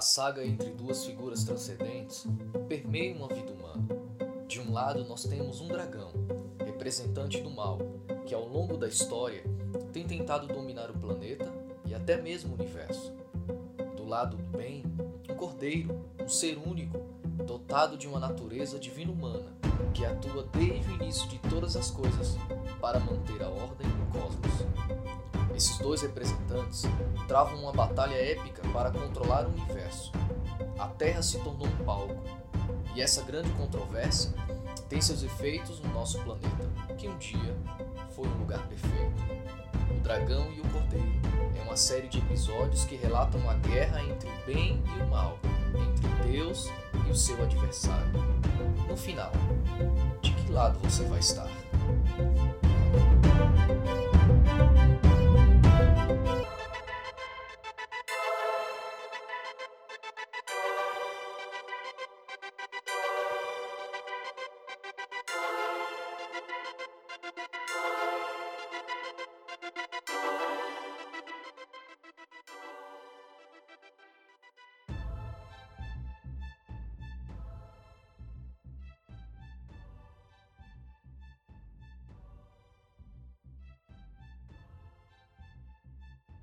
A saga entre duas figuras transcendentes permeia uma vida humana. De um lado, nós temos um dragão, representante do mal, que ao longo da história tem tentado dominar o planeta e até mesmo o universo. Do lado do bem, um cordeiro, um ser único, dotado de uma natureza divina humana, que atua desde o início de todas as coisas para manter a ordem. Esses dois representantes travam uma batalha épica para controlar o universo. A Terra se tornou um palco, e essa grande controvérsia tem seus efeitos no nosso planeta, que um dia foi um lugar perfeito. O Dragão e o Cordeiro é uma série de episódios que relatam a guerra entre o bem e o mal, entre Deus e o seu adversário. No final, de que lado você vai estar?